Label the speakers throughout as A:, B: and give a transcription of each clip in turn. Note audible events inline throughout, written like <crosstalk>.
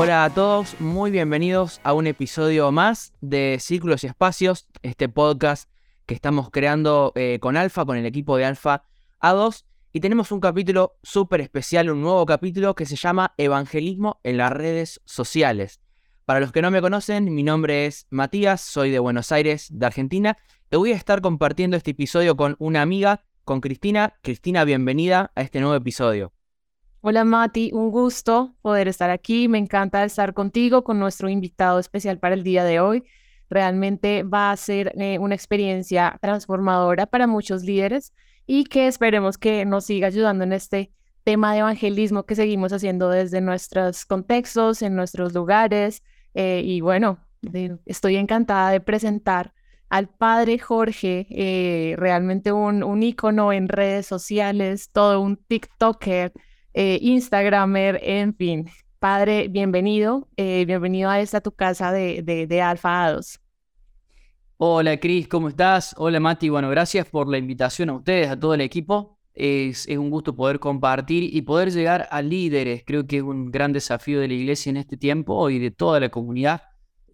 A: Hola a todos, muy bienvenidos a un episodio más de Círculos y Espacios, este podcast que estamos creando eh, con Alfa, con el equipo de Alfa A2. Y tenemos un capítulo súper especial, un nuevo capítulo que se llama Evangelismo en las redes sociales. Para los que no me conocen, mi nombre es Matías, soy de Buenos Aires, de Argentina, y voy a estar compartiendo este episodio con una amiga, con Cristina. Cristina, bienvenida a este nuevo episodio.
B: Hola Mati, un gusto poder estar aquí. Me encanta estar contigo, con nuestro invitado especial para el día de hoy. Realmente va a ser eh, una experiencia transformadora para muchos líderes y que esperemos que nos siga ayudando en este tema de evangelismo que seguimos haciendo desde nuestros contextos, en nuestros lugares. Eh, y bueno, estoy encantada de presentar al padre Jorge, eh, realmente un, un ícono en redes sociales, todo un TikToker eh, Instagramer, en fin. Padre, bienvenido, eh, bienvenido a esta tu casa de, de, Alfa A2.
A: Hola Cris, ¿cómo estás? Hola Mati, bueno, gracias por la invitación a ustedes, a todo el equipo. Es, es, un gusto poder compartir y poder llegar a líderes. Creo que es un gran desafío de la iglesia en este tiempo y de toda la comunidad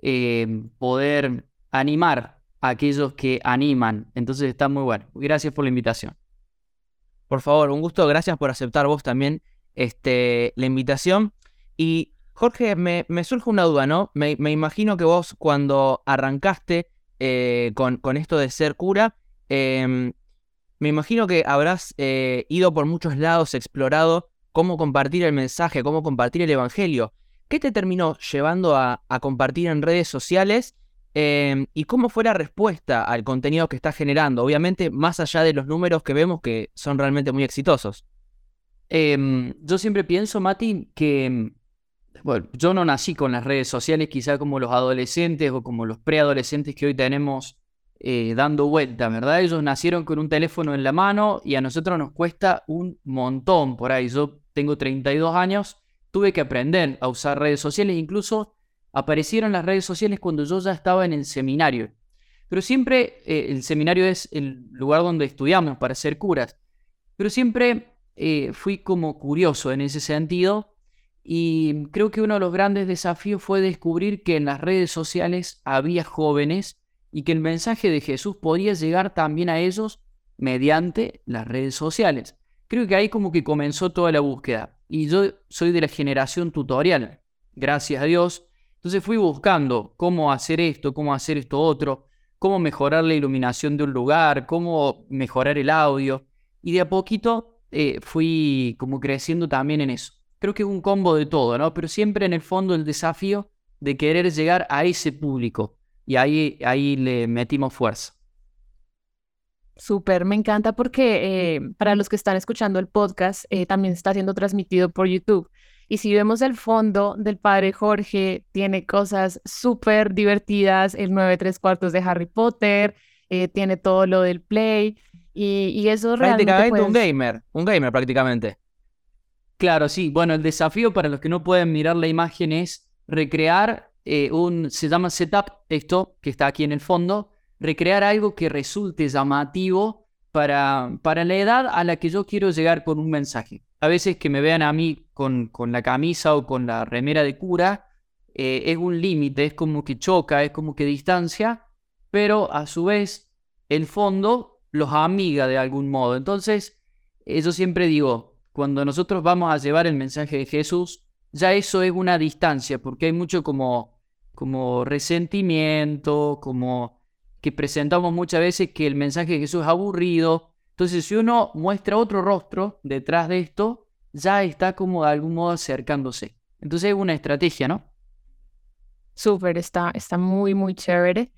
A: eh, poder animar a aquellos que animan. Entonces está muy bueno. Gracias por la invitación. Por favor, un gusto. Gracias por aceptar vos también este, la invitación. Y Jorge, me, surge una duda, ¿no? Me, imagino que vos cuando arrancaste eh, con, con, esto de ser cura, em, me imagino que habrás eh, ido por muchos lados, explorado cómo compartir el mensaje, cómo compartir el Evangelio. ¿Qué te terminó llevando a, compartir en redes sociales? Em, ¿Y cómo fue la respuesta al contenido que estás generando? Obviamente, más allá de los números que vemos que son realmente muy exitosos. Em, yo siempre pienso, Mati, que em, bueno, yo no nací con las redes sociales, quizá como los adolescentes o como los preadolescentes que hoy tenemos eh, dando vuelta, ¿verdad? Ellos nacieron con un teléfono en la mano y a nosotros nos cuesta un montón por ahí. Yo tengo 32 años, tuve que aprender a usar redes sociales, incluso aparecieron las redes sociales cuando yo ya estaba en el seminario. Pero siempre eh, el seminario es el lugar donde estudiamos para ser curas. Pero siempre eh, fui como curioso en ese sentido y creo que uno de los grandes desafíos fue descubrir que en las redes sociales había jóvenes y que el mensaje de Jesús podía llegar también a ellos mediante las redes sociales. Creo que ahí como que comenzó toda la búsqueda. Y yo soy de la generación tutorial, gracias a Dios. Entonces fui buscando cómo hacer esto, cómo hacer esto otro, cómo mejorar la iluminación de un lugar, cómo mejorar el audio. Y de a poquito eh, fui como creciendo también en eso. Creo que es un combo de todo, ¿no? Pero siempre en el fondo el desafío de querer llegar a ese público. Y ahí, ahí le metimos fuerza.
B: Súper, me encanta porque eh, para los que están escuchando el podcast, eh, también está siendo transmitido por YouTube. Y si vemos el fondo del padre Jorge, tiene cosas súper divertidas, el 9 3 cuartos de Harry Potter, tiene todo lo del Play. Y, eso
A: realmente. Prácticamente un gamer, un gamer prácticamente. Claro, sí. Bueno, el desafío para los que no pueden mirar la imagen es recrear eh, un. Se llama setup, esto que está aquí en el fondo. Recrear algo que resulte llamativo para, para la edad a la que yo quiero llegar con un mensaje. A veces que me vean a mí con, con la camisa o con la remera de cura, eh, es un límite, es como que choca, es como que distancia, pero a su vez el fondo los amiga de algún modo. Entonces, yo siempre digo, cuando nosotros vamos a llevar el mensaje de Jesús, ya eso es una distancia, porque hay mucho como, como resentimiento, como que presentamos muchas veces que el mensaje de Jesús es aburrido. Entonces, si uno muestra otro rostro detrás de esto, ya está como de algún modo acercándose. Entonces es una estrategia, ¿no?
B: Súper, está, está muy, muy chévere.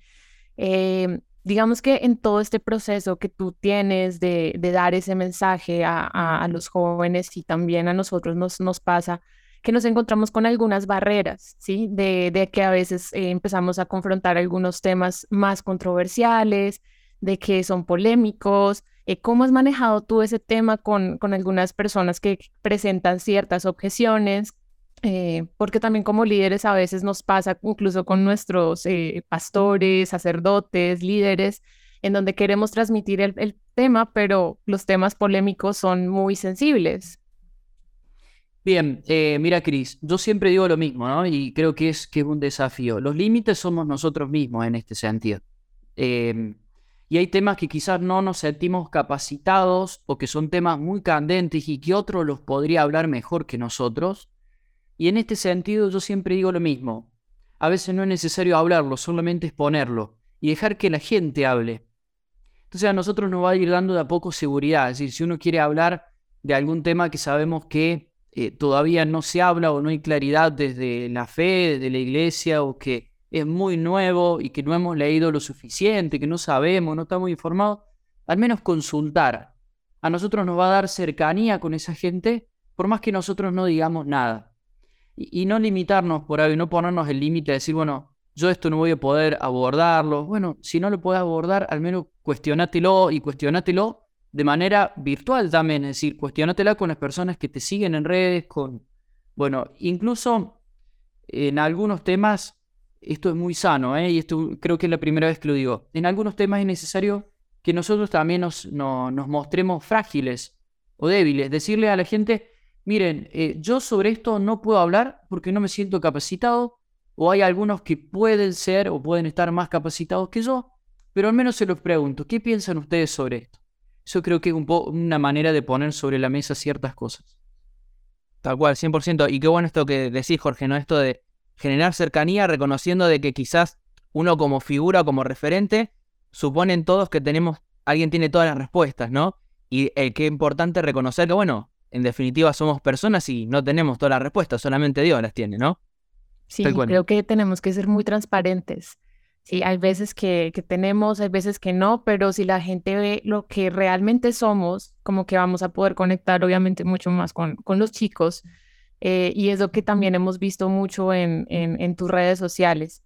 B: Eh, digamos que en todo este proceso que tú tienes de, dar ese mensaje a, los jóvenes y también a nosotros nos, nos pasa que nos encontramos con algunas barreras, ¿sí? De, que a veces eh, empezamos a confrontar algunos temas más controversiales, de que son polémicos. Eh, ¿Cómo has manejado tú ese tema con, con algunas personas que presentan ciertas objeciones? Eh, porque también como líderes a veces nos pasa incluso con nuestros eh, pastores, sacerdotes, líderes, en donde queremos transmitir el, tema, pero los temas polémicos son muy sensibles.
A: Bien, eh, mira, Cris, yo siempre digo lo mismo, ¿no? Y creo que es, que es un desafío. Los límites somos nosotros mismos en este sentido. Em, y hay temas que quizás no nos sentimos capacitados o que son temas muy candentes y que otro los podría hablar mejor que nosotros. Y en este sentido yo siempre digo lo mismo. A veces no es necesario hablarlo, solamente exponerlo y dejar que la gente hable. Entonces a nosotros nos va a ir dando de a poco seguridad. Es decir, si uno quiere hablar de algún tema que sabemos que eh, todavía no se habla o no hay claridad desde la fe, desde la iglesia, o que es muy nuevo y que no hemos leído lo suficiente, que no sabemos, no estamos informados, al menos consultar. A nosotros nos va a dar cercanía con esa gente, por más que nosotros no digamos nada. Y, no limitarnos por ahí, no ponernos el límite de decir, bueno, yo esto no voy a poder abordarlo. Bueno, si no lo puedes abordar, al menos cuestionátelo y cuestionátelo de manera virtual también, es decir, cuestionatela con las personas que te siguen en redes, con, bueno, incluso en algunos temas, esto es muy sano, ¿eh? y esto creo que es la primera vez que lo digo, en algunos temas es necesario que nosotros también nos, nos mostremos frágiles o débiles, decirle a la gente, miren, eh, yo sobre esto no puedo hablar porque no me siento capacitado, o hay algunos que pueden ser o pueden estar más capacitados que yo, pero al menos se los pregunto, ¿qué piensan ustedes sobre esto? Eso creo que es un una manera de poner sobre la mesa ciertas cosas.
C: Tal cual, 100%. Y qué bueno esto que decís, Jorge, ¿no? Esto de generar cercanía reconociendo de que quizás uno como figura, como referente, suponen todos que tenemos, alguien tiene todas las respuestas, ¿no? Y el es importante reconocer que, bueno, en definitiva somos personas y no tenemos todas las respuestas, solamente Dios las tiene, ¿no?
B: Sí, creo que tenemos que ser muy transparentes. Sí, hay veces que, tenemos, hay veces que no, pero si la gente ve lo que realmente somos, como que vamos a poder conectar obviamente mucho más con, con los chicos. Eh, y es lo que también hemos visto mucho en, en, tus redes sociales.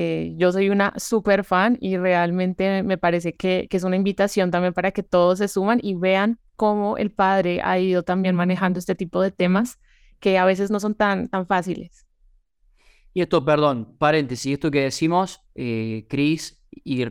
B: Eh, yo soy una súper fan y realmente me parece que, que, es una invitación también para que todos se suman y vean cómo el padre ha ido también manejando este tipo de temas que a veces no son tan, tan fáciles.
A: Y esto, perdón, paréntesis, esto que decimos, eh, Chris, y,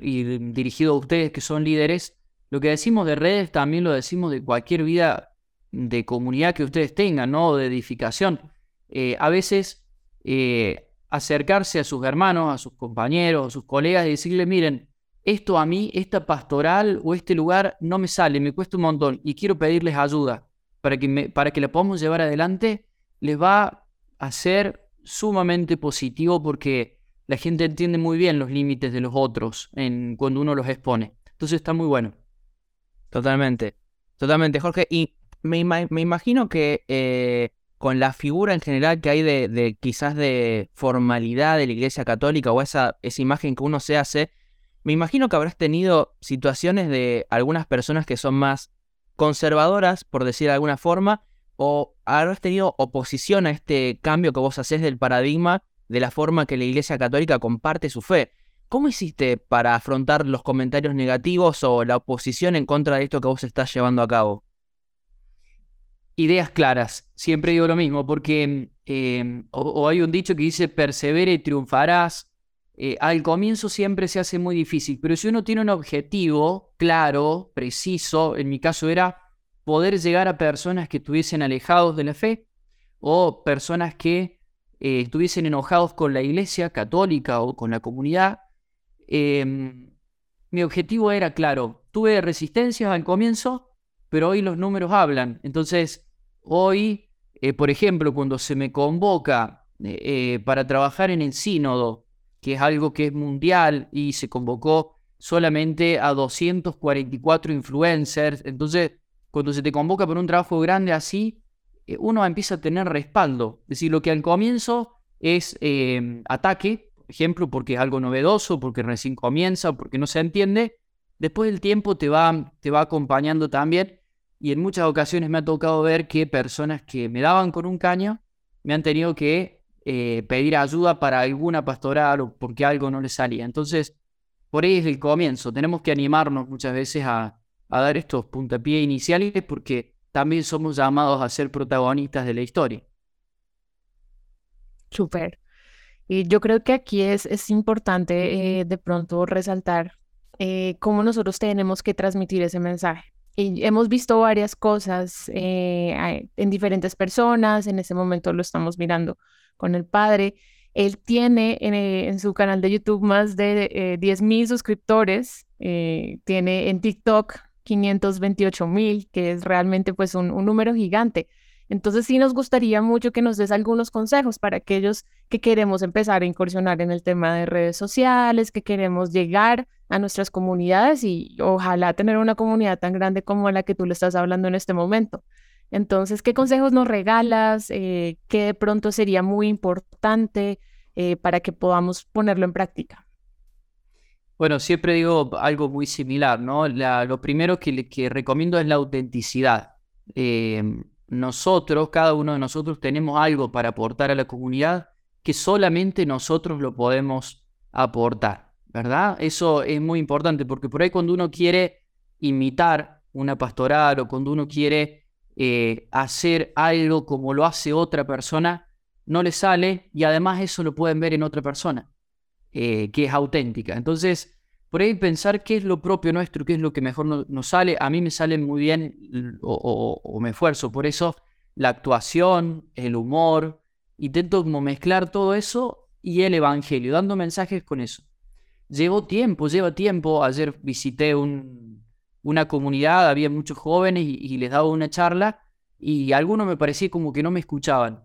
A: dirigido a ustedes que son líderes, lo que decimos de redes también lo decimos de cualquier vida de comunidad que ustedes tengan, ¿no? De edificación. Eh, a veces eh, acercarse a sus hermanos, a sus compañeros, a sus colegas y decirle, miren, esto a mí, esta pastoral o este lugar no me sale, me cuesta un montón y quiero pedirles ayuda para que, me, para que la podamos llevar adelante, les va a hacer sumamente positivo porque la gente entiende muy bien los límites de los otros en, cuando uno los expone. Entonces está muy bueno.
C: Totalmente, totalmente, Jorge. Y me, imagino que eh, con la figura en general que hay de, quizás de formalidad de la Iglesia Católica o esa, esa imagen que uno se hace, me imagino que habrás tenido situaciones de algunas personas que son más conservadoras, por decir de alguna forma, o habrás tenido oposición a este cambio que vos haces del paradigma de la forma que la Iglesia Católica comparte su fe. ¿Cómo hiciste para afrontar los comentarios negativos o la oposición en contra de esto que vos estás llevando a cabo?
A: Ideas claras, siempre digo lo mismo, porque em, o, hay un dicho que dice persevere y triunfarás. Eh, al comienzo siempre se hace muy difícil, pero si uno tiene un objetivo claro, preciso, en mi caso era poder llegar a personas que estuviesen alejados de la fe o personas que eh, estuviesen enojados con la iglesia católica o con la comunidad. Em, mi objetivo era claro, tuve resistencias al comienzo, pero hoy los números hablan. Entonces, hoy, eh, por ejemplo, cuando se me convoca eh, para trabajar en el sínodo, que es algo que es mundial y se convocó solamente a 244 influencers, entonces cuando se te convoca por un trabajo grande así, eh, uno empieza a tener respaldo. Es decir, lo que al comienzo es eh, ataque, por ejemplo, porque es algo novedoso, porque recién comienza, porque no se entiende, después del tiempo te va, te va acompañando también. Y en muchas ocasiones me ha tocado ver que personas que me daban con un caño me han tenido que eh, pedir ayuda para alguna pastoral o porque algo no les salía. Entonces, por ahí es el comienzo. Tenemos que animarnos muchas veces a, a dar estos puntapiés iniciales porque también somos llamados a ser protagonistas de la historia.
B: Súper. Y yo creo que aquí es, es importante eh, de pronto resaltar eh, cómo nosotros tenemos que transmitir ese mensaje. Hemos visto varias cosas eh, en diferentes personas, en ese momento lo estamos mirando con el padre. Él tiene en, eh, su canal de YouTube más de eh, 10 mil suscriptores, eh, tiene en TikTok 528 mil, que es realmente pues un, un número gigante. Entonces sí nos gustaría mucho que nos des algunos consejos para aquellos que queremos empezar a incursionar en el tema de redes sociales, que queremos llegar a nuestras comunidades y ojalá tener una comunidad tan grande como la que tú le estás hablando en este momento. Entonces, ¿qué consejos nos regalas? Eh, ¿Qué de pronto sería muy importante eh, para que podamos ponerlo en práctica?
A: Bueno, siempre digo algo muy similar, ¿no? lo primero que, recomiendo es la autenticidad. Eh, nosotros, cada uno de nosotros, tenemos algo para aportar a la comunidad que solamente nosotros lo podemos aportar, ¿verdad? Eso es muy importante porque por ahí cuando uno quiere imitar una pastoral o cuando uno quiere eh, hacer algo como lo hace otra persona, no le sale y además eso lo pueden ver en otra persona, eh, que es auténtica. Entonces, por ahí pensar qué es lo propio nuestro, qué es lo que mejor nos sale. A mí me sale muy bien o, me esfuerzo por eso la actuación, el humor. Intento como mezclar todo eso y el evangelio, dando mensajes con eso. Llevo tiempo, lleva tiempo. Ayer visité una comunidad, había muchos jóvenes y, y les daba una charla y algunos me parecía como que no me escuchaban.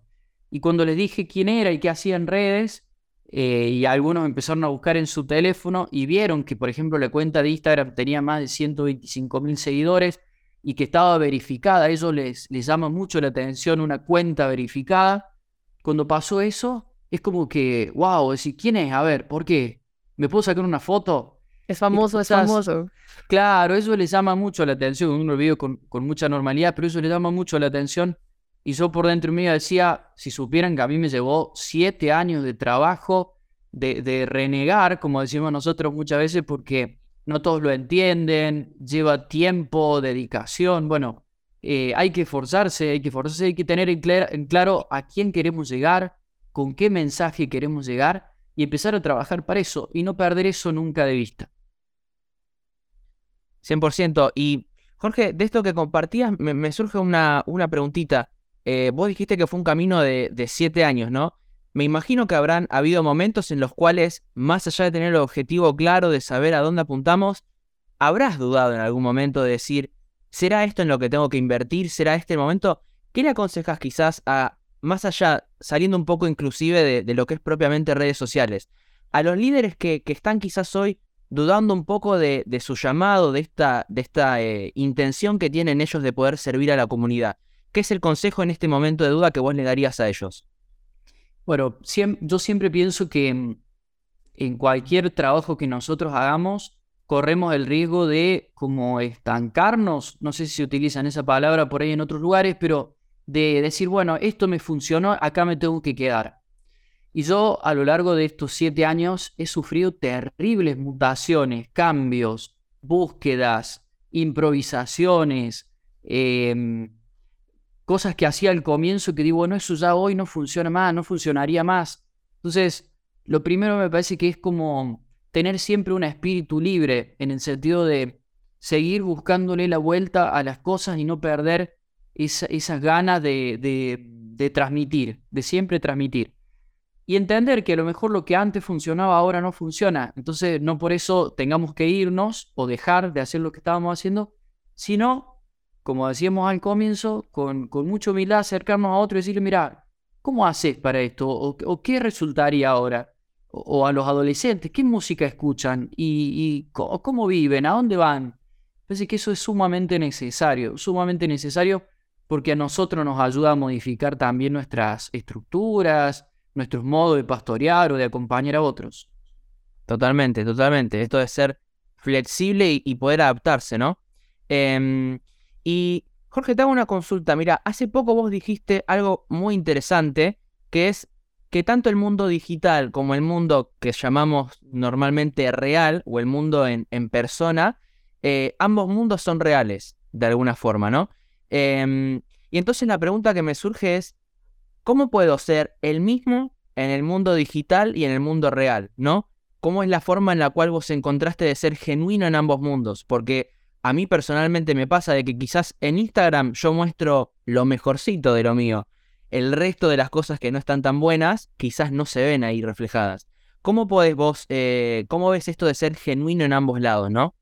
A: Y cuando les dije quién era y qué hacía en redes, eh, y algunos empezaron a buscar en su teléfono y vieron que, por ejemplo, la cuenta de Instagram tenía más de 125 mil seguidores y que estaba verificada. A ellos les, les llama mucho la atención una cuenta verificada. Cuando pasó eso, es como que, wow, decir, ¿quién es? A ver, ¿por qué? ¿Me puedo sacar una foto?
B: Es famoso, es famoso.
A: Claro, eso les llama mucho la atención. Uno lo vive con, con mucha normalidad, pero eso les llama mucho la atención y yo por dentro mío decía, si supieran que a mí me llevó siete años de trabajo, de, renegar, como decimos nosotros muchas veces, porque no todos lo entienden, lleva tiempo, dedicación, bueno, eh, hay que esforzarse, hay que esforzarse, hay que tener en, en claro a quién queremos llegar, con qué mensaje queremos llegar y empezar a trabajar para eso y no perder eso nunca de vista.
C: 100%. Y Jorge, de esto que compartías, me, surge una, una preguntita. Eh, vos dijiste que fue un camino de, siete años, ¿no? Me imagino que habrán habido momentos en los cuales, más allá de tener el objetivo claro de saber a dónde apuntamos, habrás dudado en algún momento de decir, ¿será esto en lo que tengo que invertir? ¿Será este el momento? ¿Qué le aconsejas quizás a, más allá, saliendo un poco inclusive de, lo que es propiamente redes sociales, a los líderes que, están quizás hoy dudando un poco de, su llamado, de esta, de esta eh, intención que tienen ellos de poder servir a la comunidad? ¿Qué es el consejo en este momento de duda que vos le darías a ellos?
A: Bueno, yo siempre pienso que mm, en cualquier trabajo que nosotros hagamos, corremos el riesgo de como estancarnos, no sé si se utilizan esa palabra por ahí en otros lugares, pero de decir, bueno, esto me funcionó, acá me tengo que quedar. Y yo a lo largo de estos siete años he sufrido terribles mutaciones, cambios, búsquedas, improvisaciones, eh, cosas que hacía al comienzo que digo, bueno, eso ya hoy no funciona más, no funcionaría más. Entonces, lo primero me parece que es como tener siempre un espíritu libre, en el sentido de seguir buscándole la vuelta a las cosas y no perder esas ganas de, transmitir, de siempre transmitir. Y entender que a lo mejor lo que antes funcionaba ahora no funciona. Entonces, no por eso tengamos que irnos o dejar de hacer lo que estábamos haciendo, sino como decíamos al comienzo, con, con mucha humildad acercarnos a otro y decirle, mira, ¿cómo haces para esto? ¿O, qué resultaría ahora? O, a los adolescentes, ¿qué música escuchan? ¿Y, cómo viven? ¿A dónde van? Parece que eso es sumamente necesario, sumamente necesario porque a nosotros nos ayuda a modificar también nuestras estructuras, nuestros modos de pastorear o de acompañar a otros.
C: Totalmente, totalmente. Esto de ser flexible y, poder adaptarse, ¿no? Em, y Jorge, te hago una consulta. Mira, hace poco vos dijiste algo muy interesante, que es que tanto el mundo digital como el mundo que llamamos normalmente real o el mundo en, persona, eh, ambos mundos son reales, de alguna forma, ¿no? Em, y entonces la pregunta que me surge es, ¿cómo puedo ser el mismo en el mundo digital y en el mundo real, ¿no? ¿Cómo es la forma en la cual vos encontraste de ser genuino en ambos mundos? Porque a mí personalmente me pasa de que quizás en Instagram yo muestro lo mejorcito de lo mío. El resto de las cosas que no están tan buenas quizás no se ven ahí reflejadas. ¿Cómo podés vos, eh, cómo ves esto de ser genuino en ambos lados, no?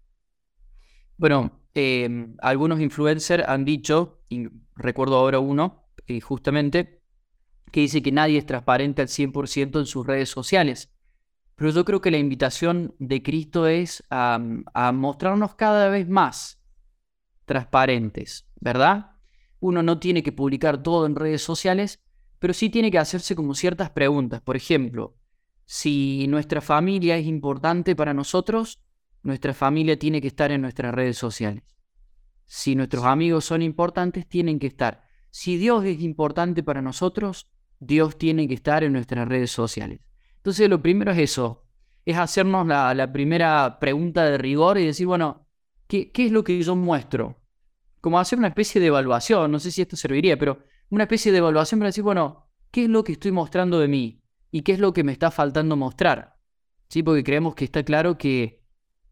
A: Bueno, em, algunos influencers han dicho, y recuerdo ahora uno, eh, justamente, que dice que nadie es transparente al 100% en sus redes sociales. Pero yo creo que la invitación de Cristo es a, mostrarnos cada vez más transparentes, ¿verdad? Uno no tiene que publicar todo en redes sociales, pero sí tiene que hacerse como ciertas preguntas. Por ejemplo, si nuestra familia es importante para nosotros, nuestra familia tiene que estar en nuestras redes sociales. Si nuestros amigos son importantes, tienen que estar. Si Dios es importante para nosotros, Dios tiene que estar en nuestras redes sociales. Entonces lo primero es eso, es hacernos la, primera pregunta de rigor y decir, bueno, ¿qué, es lo que yo muestro? Como hacer una especie de evaluación, no sé si esto serviría, pero una especie de evaluación para decir, bueno, ¿qué es lo que estoy mostrando de mí? ¿Y qué es lo que me está faltando mostrar? ¿Sí? Porque creemos que está claro que,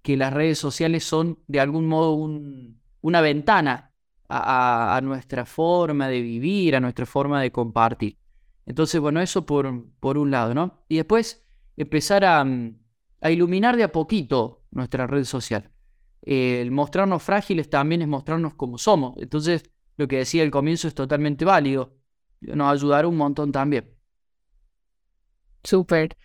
A: que las redes sociales son de algún modo una ventana a, nuestra forma de vivir, a nuestra forma de compartir. Entonces, bueno, eso por, por un lado, ¿no? Y después empezar a, mm, iluminar de a poquito nuestra red social. el mostrarnos frágiles también es mostrarnos como somos. Entonces, lo que decía al comienzo es totalmente válido. Nos ayudará un montón también.
B: Súper.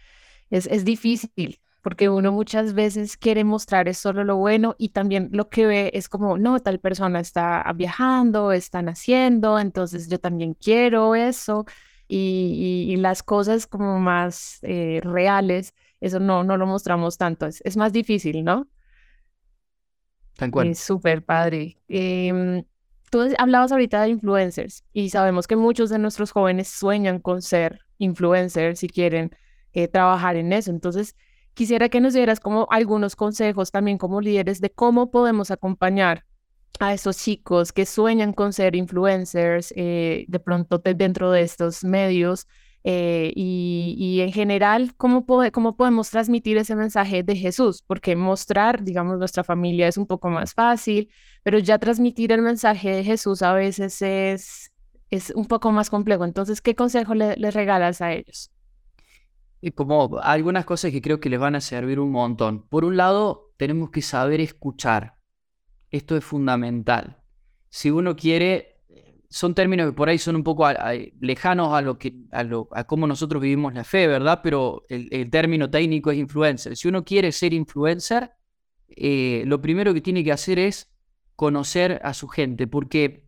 B: Es, es difícil porque uno muchas veces quiere mostrar es solo lo bueno y también lo que ve es como, no, tal persona está viajando, están haciendo, entonces yo también quiero eso y, las cosas como más eh, reales, eso no, no lo mostramos tanto, es, más difícil, ¿no?
A: Tan cual.
B: Es súper padre. Em, tú hablabas ahorita de influencers y sabemos que muchos de nuestros jóvenes sueñan con ser influencers y quieren eh, trabajar en eso. Entonces, quisiera que nos dieras como algunos consejos también como líderes de cómo podemos acompañar a esos chicos que sueñan con ser influencers eh, de pronto dentro de estos medios eh, y, en general ¿cómo, cómo podemos transmitir ese mensaje de Jesús, porque mostrar, digamos, nuestra familia es un poco más fácil, pero ya transmitir el mensaje de Jesús a veces es, es un poco más complejo. Entonces, ¿qué consejo le, les regalas a ellos?
A: Como algunas cosas que creo que les van a servir un montón. Por un lado, tenemos que saber escuchar. Esto es fundamental. Si uno quiere, son términos que por ahí son un poco lejanos a lo que a, lo, a cómo nosotros vivimos la fe, ¿verdad? Pero el, término técnico es influencer. Si uno quiere ser influencer, eh, lo primero que tiene que hacer es conocer a su gente, porque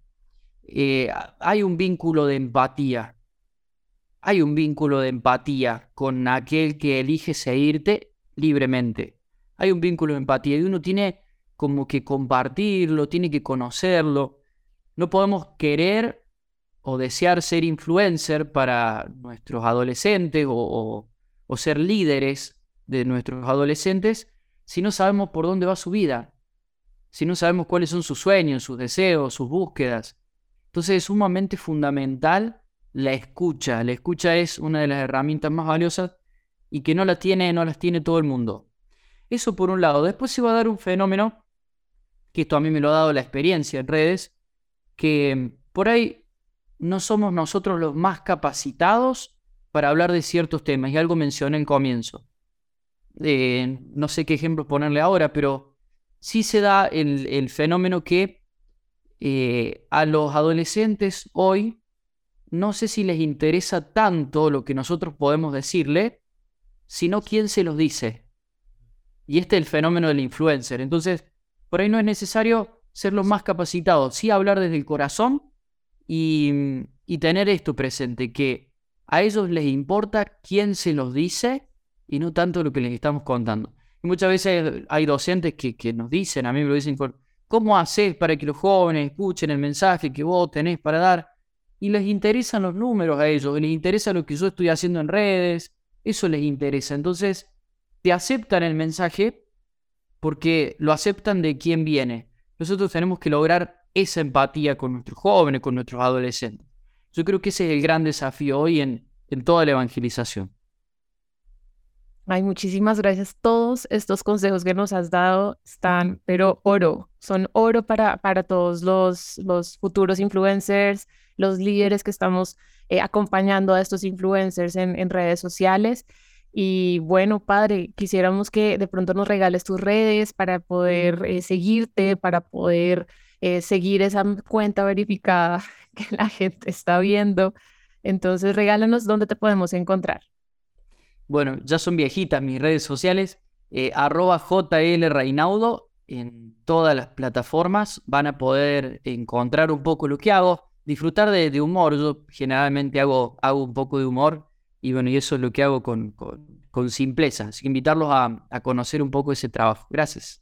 A: eh, hay un vínculo de empatía. Hay un vínculo de empatía con aquel que elige seguirte libremente. Hay un vínculo de empatía y uno tiene como que compartirlo, tiene que conocerlo. No podemos querer o desear ser influencer para nuestros adolescentes o, ser líderes de nuestros adolescentes si no sabemos por dónde va su vida, si no sabemos cuáles son sus sueños, sus deseos, sus búsquedas. Entonces es sumamente fundamental la escucha. La escucha es una de las herramientas más valiosas y que no la tiene, no las tiene todo el mundo. Eso por un lado. Después se va a dar un fenómeno que esto a mí me lo ha dado la experiencia en redes, que por ahí no somos nosotros los más capacitados para hablar de ciertos temas, y algo mencioné en comienzo. Eh, no sé qué ejemplo ponerle ahora, pero sí se da el, fenómeno que eh, a los adolescentes hoy no sé si les interesa tanto lo que nosotros podemos decirle, sino quién se los dice. Y este es el fenómeno del influencer. Entonces, por ahí no es necesario ser los más capacitados, sí hablar desde el corazón y, tener esto presente, que a ellos les importa quién se los dice y no tanto lo que les estamos contando. Y muchas veces hay docentes que, que nos dicen, a mí me lo dicen, ¿cómo haces para que los jóvenes escuchen el mensaje que vos tenés para dar? Y les interesan los números a ellos, les interesa lo que yo estoy haciendo en redes, eso les interesa. Entonces, te aceptan el mensaje, porque lo aceptan de quién viene. Nosotros tenemos que lograr esa empatía con nuestros jóvenes, con nuestros adolescentes. Yo creo que ese es el gran desafío hoy en, en toda la evangelización.
B: Ay, muchísimas gracias. Todos estos consejos que nos has dado están, pero oro, son oro para, para todos los, los futuros influencers, los líderes que estamos eh, acompañando a estos influencers en, redes sociales. Y bueno, padre, quisiéramos que de pronto nos regales tus redes para poder eh, seguirte, para poder eh, seguir esa cuenta verificada <laughs> que la gente está viendo. Entonces, regálanos dónde te podemos encontrar.
A: Bueno, ya son viejitas mis redes sociales, eh, arroba JL Reinaudo en todas las plataformas. Van a poder encontrar un poco lo que hago, disfrutar de, humor. Yo generalmente hago, hago un poco de humor y bueno, y eso es lo que hago con, con, simpleza. Así que invitarlos a, a, conocer un poco ese trabajo. Gracias.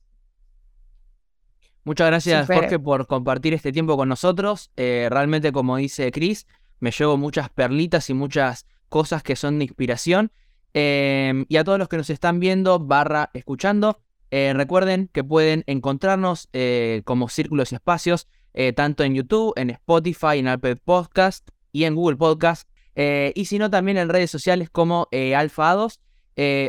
C: Muchas gracias, Jorge, por compartir este tiempo con nosotros. Eh, realmente, como dice Chris, me llevo muchas perlitas y muchas cosas que son de inspiración. Em, y a todos los que nos están viendo, barra, escuchando, eh, recuerden que pueden encontrarnos eh, como Círculos y Espacios, eh, tanto en YouTube, en Spotify, en Apple Podcast y en Google Podcast. y si no, también en redes sociales como Alfa 2.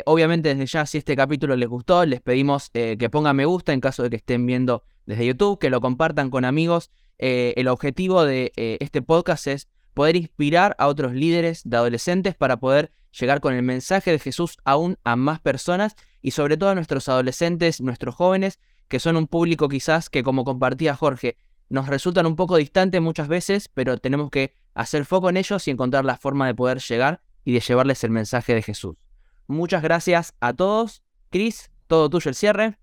C: obviamente, desde ya, si este capítulo les gustó, les pedimos que pongan me gusta en caso de que estén viendo desde YouTube, que lo compartan con amigos. el objetivo de este podcast es poder inspirar a otros líderes de adolescentes para poder llegar con el mensaje de Jesús aún a más personas y sobre todo a nuestros adolescentes, nuestros jóvenes, que son un público quizás que como compartía Jorge, nos resultan un poco distantes muchas veces, pero tenemos que hacer foco en ellos y encontrar la forma de poder llegar y de llevarles el mensaje de Jesús. Muchas gracias a todos. Cris, todo tuyo el cierre.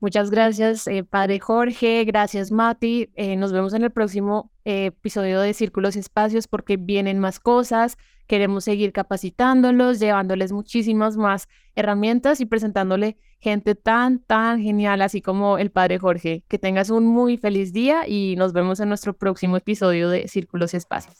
B: Muchas gracias, eh, Padre Jorge. Gracias, Mati. Eh, nos vemos en el próximo eh, episodio de Círculos y Espacios porque vienen más cosas. Queremos seguir capacitándolos, llevándoles muchísimas más herramientas y presentándole gente tan, tan genial, así como el Padre Jorge. Que tengas un muy feliz día y nos vemos en nuestro próximo episodio de Círculos y Espacios.